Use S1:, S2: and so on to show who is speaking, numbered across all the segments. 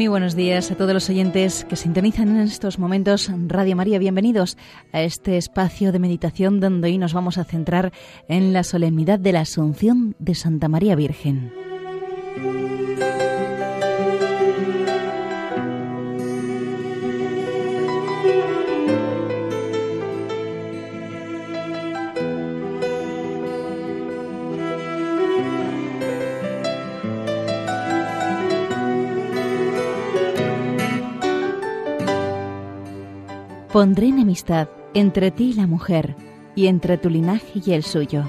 S1: Muy buenos días a todos los oyentes que sintonizan en estos momentos Radio María. Bienvenidos a este espacio de meditación donde hoy nos vamos a centrar en la solemnidad de la Asunción de Santa María Virgen. Pondré enemistad entre ti y la mujer, y entre tu linaje y el suyo.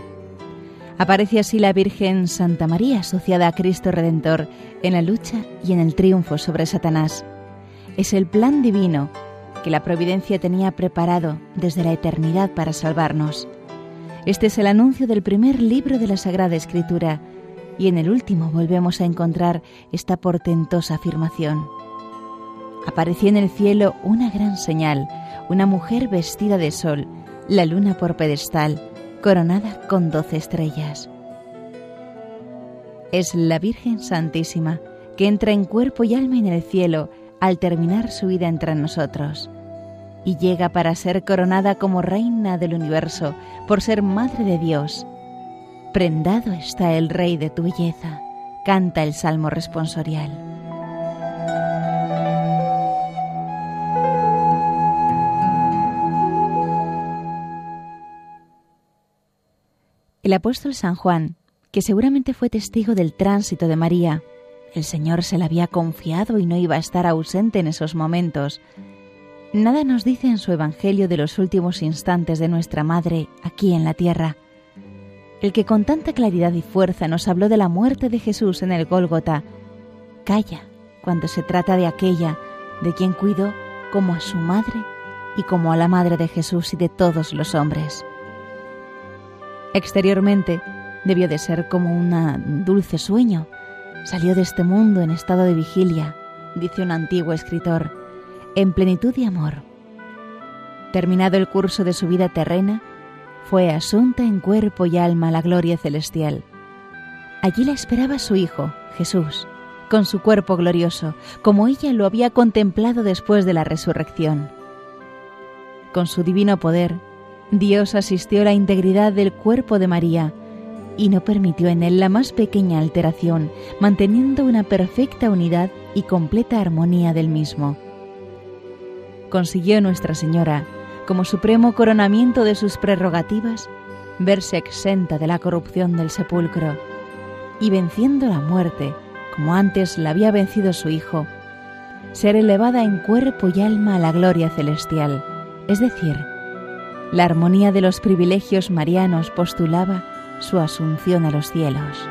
S1: Aparece así la Virgen Santa María asociada a Cristo Redentor en la lucha y en el triunfo sobre Satanás. Es el plan divino que la providencia tenía preparado desde la eternidad para salvarnos. Este es el anuncio del primer libro de la Sagrada Escritura y en el último volvemos a encontrar esta portentosa afirmación. Apareció en el cielo una gran señal, una mujer vestida de sol, la luna por pedestal, coronada con doce estrellas. Es la Virgen Santísima que entra en cuerpo y alma en el cielo al terminar su vida entre nosotros y llega para ser coronada como reina del universo por ser madre de Dios. Prendado está el Rey de tu belleza, canta el Salmo responsorial. El apóstol San Juan, que seguramente fue testigo del tránsito de María, el Señor se la había confiado y no iba a estar ausente en esos momentos. Nada nos dice en su Evangelio de los últimos instantes de nuestra Madre aquí en la tierra. El que con tanta claridad y fuerza nos habló de la muerte de Jesús en el Gólgota, calla cuando se trata de aquella de quien cuido como a su madre y como a la madre de Jesús y de todos los hombres. Exteriormente debió de ser como un dulce sueño. Salió de este mundo en estado de vigilia, dice un antiguo escritor, en plenitud de amor. Terminado el curso de su vida terrena, fue asunta en cuerpo y alma a la gloria celestial. Allí la esperaba su Hijo, Jesús, con su cuerpo glorioso, como ella lo había contemplado después de la resurrección. Con su divino poder, Dios asistió a la integridad del cuerpo de María y no permitió en él la más pequeña alteración, manteniendo una perfecta unidad y completa armonía del mismo. Consiguió Nuestra Señora, como supremo coronamiento de sus prerrogativas, verse exenta de la corrupción del sepulcro y venciendo la muerte, como antes la había vencido su Hijo, ser elevada en cuerpo y alma a la gloria celestial, es decir, la armonía de los privilegios marianos postulaba su asunción a los cielos.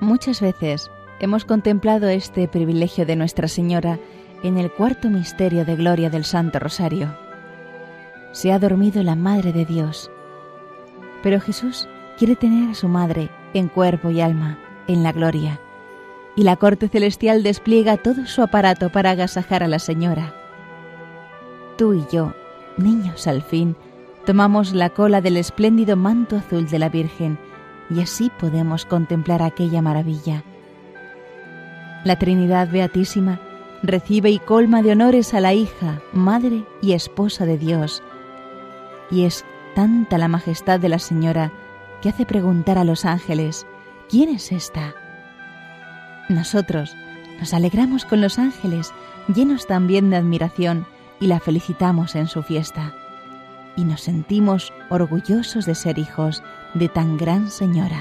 S1: Muchas veces hemos contemplado este privilegio de Nuestra Señora en el cuarto misterio de gloria del Santo Rosario. Se ha dormido la Madre de Dios, pero Jesús quiere tener a su Madre en cuerpo y alma, en la gloria, y la corte celestial despliega todo su aparato para agasajar a la Señora. Tú y yo, niños al fin, tomamos la cola del espléndido manto azul de la Virgen, y así podemos contemplar aquella maravilla. La Trinidad Beatísima recibe y colma de honores a la hija, madre y esposa de Dios. Y es tanta la majestad de la Señora que hace preguntar a los ángeles, ¿quién es esta? Nosotros nos alegramos con los ángeles, llenos también de admiración, y la felicitamos en su fiesta. Y nos sentimos orgullosos de ser hijos de tan gran señora.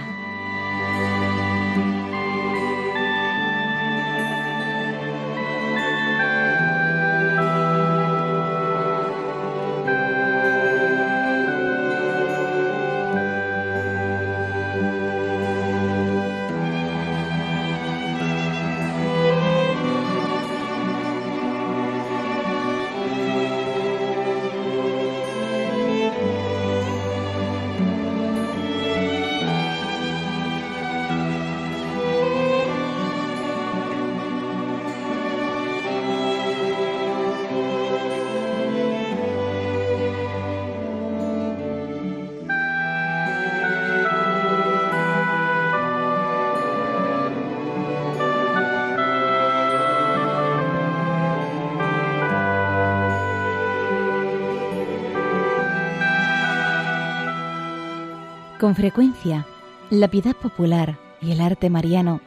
S1: Con frecuencia, la piedad popular y el arte mariano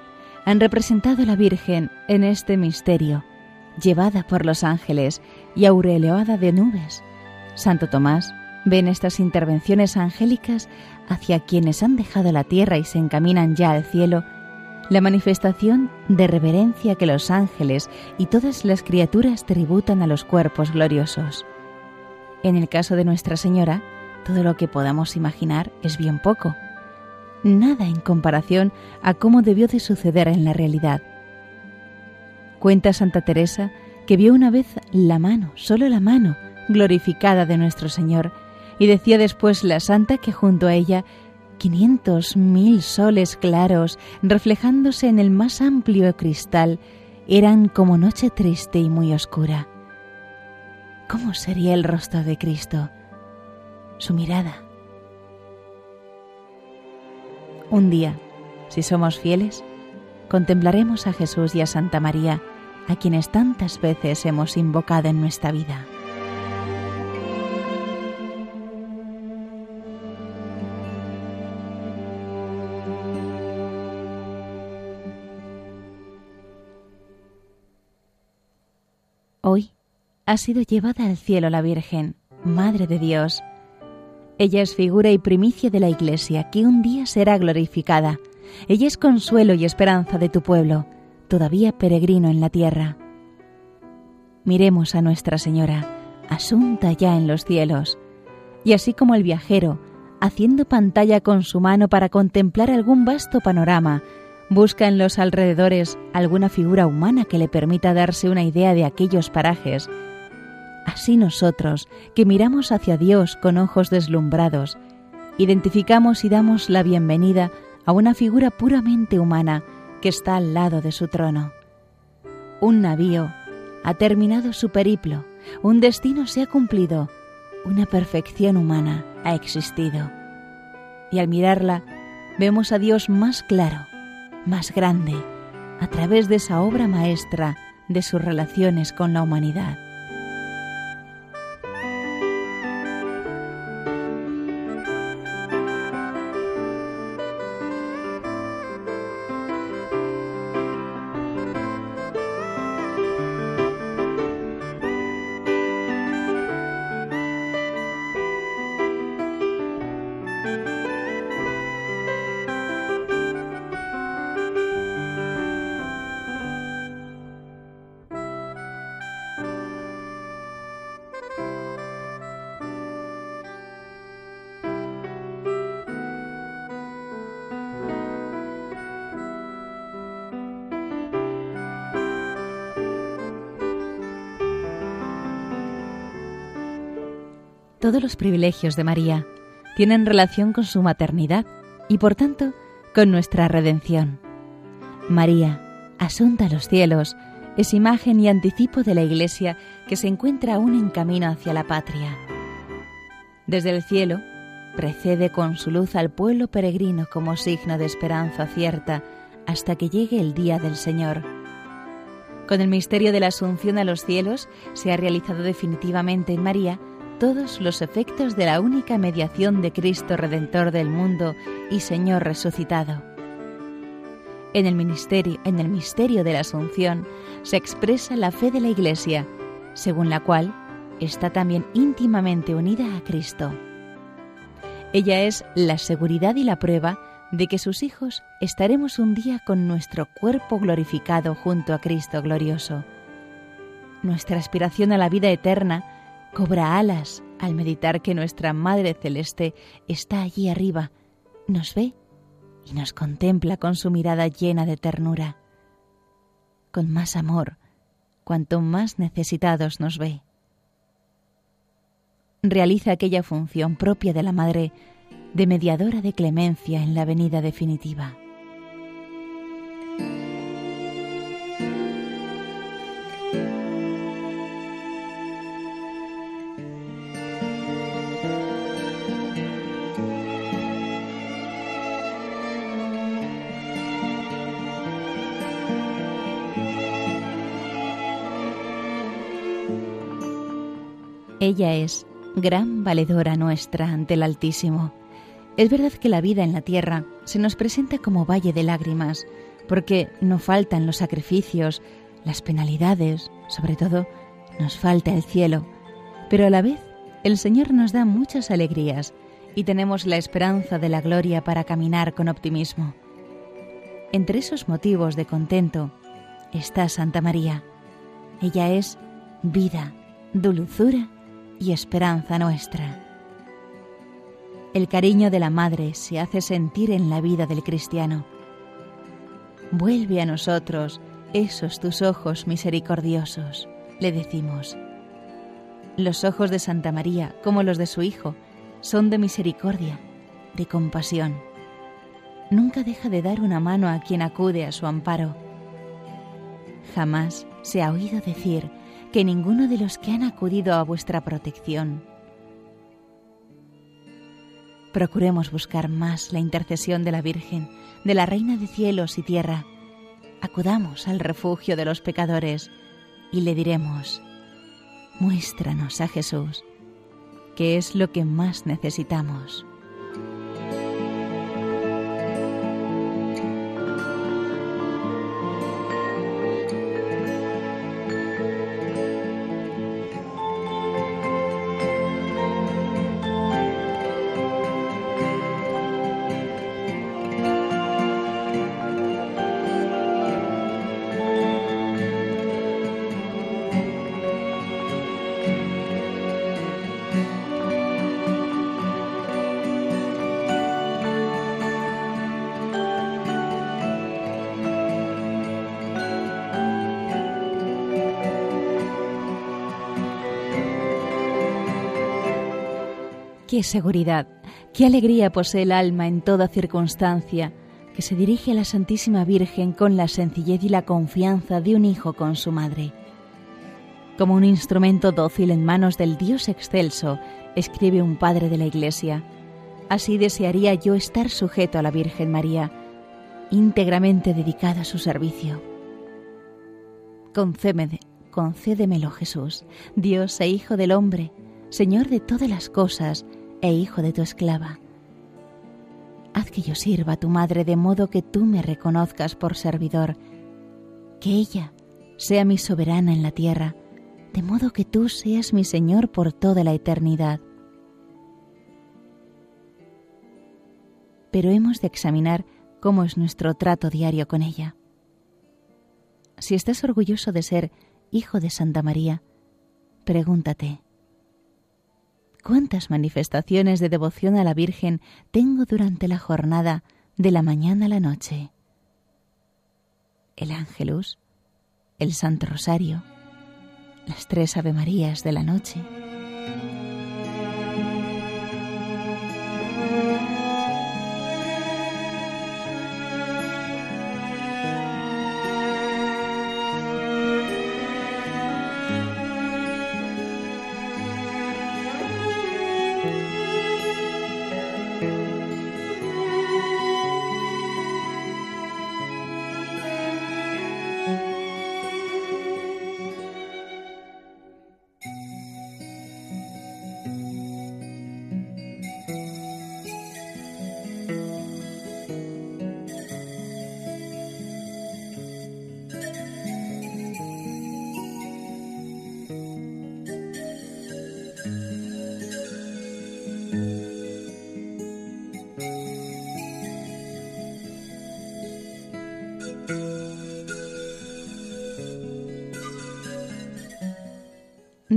S1: han representado a la Virgen en este misterio, llevada por los ángeles y aureolada de nubes. Santo Tomás ve en estas intervenciones angélicas hacia quienes han dejado la tierra y se encaminan ya al cielo, la manifestación de reverencia que los ángeles y todas las criaturas tributan a los cuerpos gloriosos. En el caso de Nuestra Señora, todo lo que podamos imaginar es bien poco, nada en comparación a cómo debió de suceder en la realidad. Cuenta Santa Teresa que vio una vez la mano, solo la mano, glorificada de nuestro Señor, y decía después la santa que junto a ella quinientos mil soles claros, reflejándose en el más amplio cristal, eran como noche triste y muy oscura. ¿Cómo sería el rostro de Cristo? Su mirada. Un día, si somos fieles, contemplaremos a Jesús y a Santa María, a quienes tantas veces hemos invocado en nuestra vida. Hoy ha sido llevada al cielo la Virgen, Madre de Dios, ella es figura y primicia de la Iglesia, que un día será glorificada. Ella es consuelo y esperanza de tu pueblo, todavía peregrino en la tierra. Miremos a Nuestra Señora, asunta ya en los cielos, y así como el viajero, haciendo pantalla con su mano para contemplar algún vasto panorama, busca en los alrededores alguna figura humana que le permita darse una idea de aquellos parajes, Así nosotros, que miramos hacia Dios con ojos deslumbrados, identificamos y damos la bienvenida a una figura puramente humana que está al lado de su trono. Un navío ha terminado su periplo, un destino se ha cumplido, una perfección humana ha existido. Y al mirarla, vemos a Dios más claro, más grande, a través de esa obra maestra de sus relaciones con la humanidad. Todos los privilegios de María tienen relación con su maternidad y por tanto con nuestra redención. María, asunta a los cielos, es imagen y anticipo de la Iglesia que se encuentra aún en camino hacia la patria. Desde el cielo, precede con su luz al pueblo peregrino como signo de esperanza cierta hasta que llegue el día del Señor. Con el misterio de la Asunción a los cielos se ha realizado definitivamente en María todos los efectos de la única mediación de Cristo Redentor del mundo y Señor resucitado. En el ministerio, en el misterio de la Asunción se expresa la fe de la Iglesia, según la cual está también íntimamente unida a Cristo. Ella es la seguridad y la prueba de que sus hijos estaremos un día con nuestro cuerpo glorificado junto a Cristo glorioso. Nuestra aspiración a la vida eterna cobra alas al meditar que nuestra Madre Celeste está allí arriba, nos ve y nos contempla con su mirada llena de ternura, con más amor, cuanto más necesitados nos ve. Realiza aquella función propia de la Madre de mediadora de clemencia en la venida definitiva. Ella es gran valedora nuestra ante el Altísimo, Es verdad que la vida en la tierra se nos presenta como valle de lágrimas, porque no faltan los sacrificios, las penalidades, sobre todo nos falta el cielo, pero a la vez el Señor nos da muchas alegrías y tenemos la esperanza de la gloria para caminar con optimismo. Entre esos motivos de contento está Santa María. Ella es vida, dulzura y esperanza nuestra. El cariño de la Madre se hace sentir en la vida del cristiano. Vuelve a nosotros esos tus ojos misericordiosos, le decimos. Los ojos de Santa María, como los de su Hijo, son de misericordia, de compasión. Nunca deja de dar una mano a quien acude a su amparo. Jamás se ha oído decir que ninguno de los que han acudido a vuestra protección. Procuremos buscar más la intercesión de la Virgen, de la Reina de cielos y tierra. Acudamos al refugio de los pecadores y le diremos, muéstranos a Jesús que es lo que más necesitamos. Qué seguridad, qué alegría posee el alma en toda circunstancia, que se dirige a la Santísima Virgen con la sencillez y la confianza de un hijo con su madre. Como un instrumento dócil en manos del Dios excelso, escribe un padre de la Iglesia, así desearía yo estar sujeto a la Virgen María, íntegramente dedicada a su servicio. Concédeme, concédemelo Jesús, Dios e Hijo del hombre, Señor de todas las cosas, e hijo de tu esclava. Haz que yo sirva a tu madre de modo que tú me reconozcas por servidor, que ella sea mi soberana en la tierra, de modo que tú seas mi Señor por toda la eternidad. Pero hemos de examinar cómo es nuestro trato diario con ella. Si estás orgulloso de ser hijo de Santa María, pregúntate, cuántas manifestaciones de devoción a la Virgen tengo durante la jornada de la mañana a la noche. El ángelus, el Santo Rosario, las tres Ave Marías de la noche.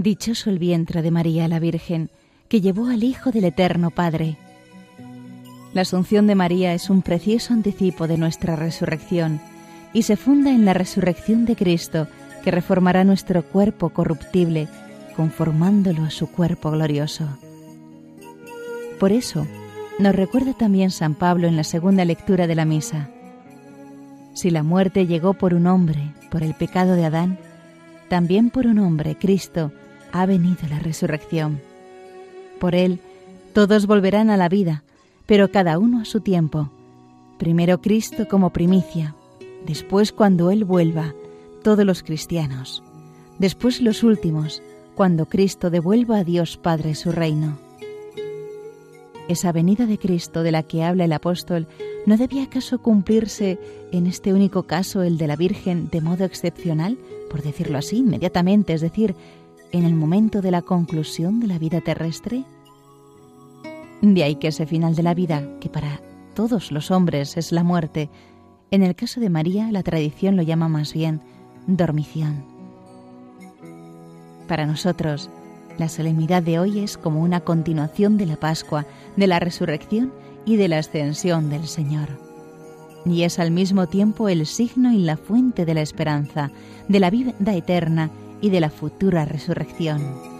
S1: Dichoso el vientre de María la Virgen, que llevó al Hijo del Eterno Padre. La Asunción de María es un precioso anticipo de nuestra resurrección y se funda en la resurrección de Cristo, que reformará nuestro cuerpo corruptible, conformándolo a su cuerpo glorioso. Por eso, nos recuerda también San Pablo en la segunda lectura de la misa. Si la muerte llegó por un hombre, por el pecado de Adán, también por un hombre, Cristo, ha venido la resurrección. Por Él todos volverán a la vida, pero cada uno a su tiempo. Primero Cristo como primicia, después cuando Él vuelva, todos los cristianos, después los últimos, cuando Cristo devuelva a Dios Padre su reino. esa venida de Cristo de la que habla el apóstol, ¿no debía acaso cumplirse en este único caso el de la Virgen de modo excepcional, por decirlo así, inmediatamente, es decir, en el momento de la conclusión de la vida terrestre? De ahí que ese final de la vida, que para todos los hombres es la muerte, en el caso de María la tradición lo llama más bien dormición. Para nosotros, la solemnidad de hoy es como una continuación de la Pascua, de la resurrección y de la ascensión del Señor. Y es al mismo tiempo el signo y la fuente de la esperanza, de la vida eterna y de la futura resurrección.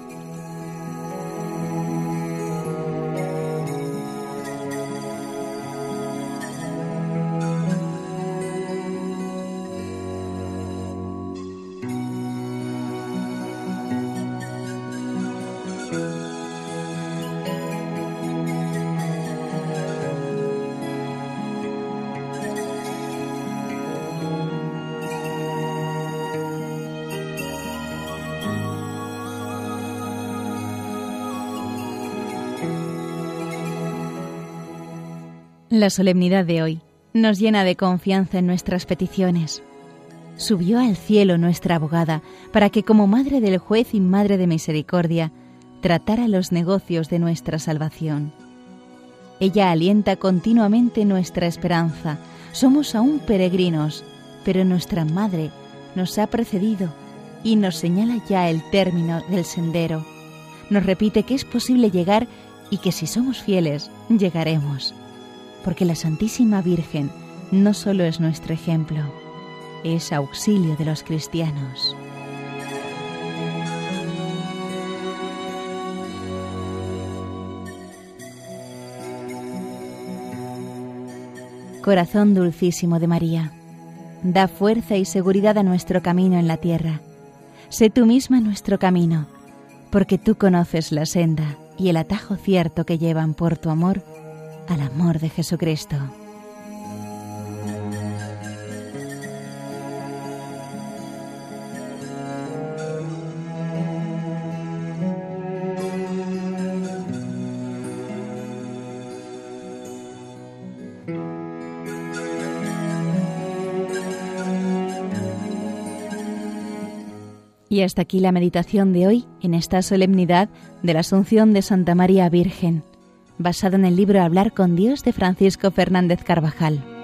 S1: La solemnidad de hoy nos llena de confianza en nuestras peticiones. Subió al cielo nuestra abogada para que como madre del juez y madre de misericordia tratara los negocios de nuestra salvación. Ella alienta continuamente nuestra esperanza. Somos aún peregrinos, pero nuestra madre nos ha precedido y nos señala ya el término del sendero. Nos repite que es posible llegar y que si somos fieles, llegaremos porque la Santísima Virgen no solo es nuestro ejemplo, es auxilio de los cristianos. Corazón dulcísimo de María, da fuerza y seguridad a nuestro camino en la tierra. Sé tú misma nuestro camino, porque tú conoces la senda y el atajo cierto que llevan por tu amor al amor de Jesucristo. Y hasta aquí la meditación de hoy en esta solemnidad de la Asunción de Santa María Virgen basado en el libro Hablar con Dios de Francisco Fernández Carvajal.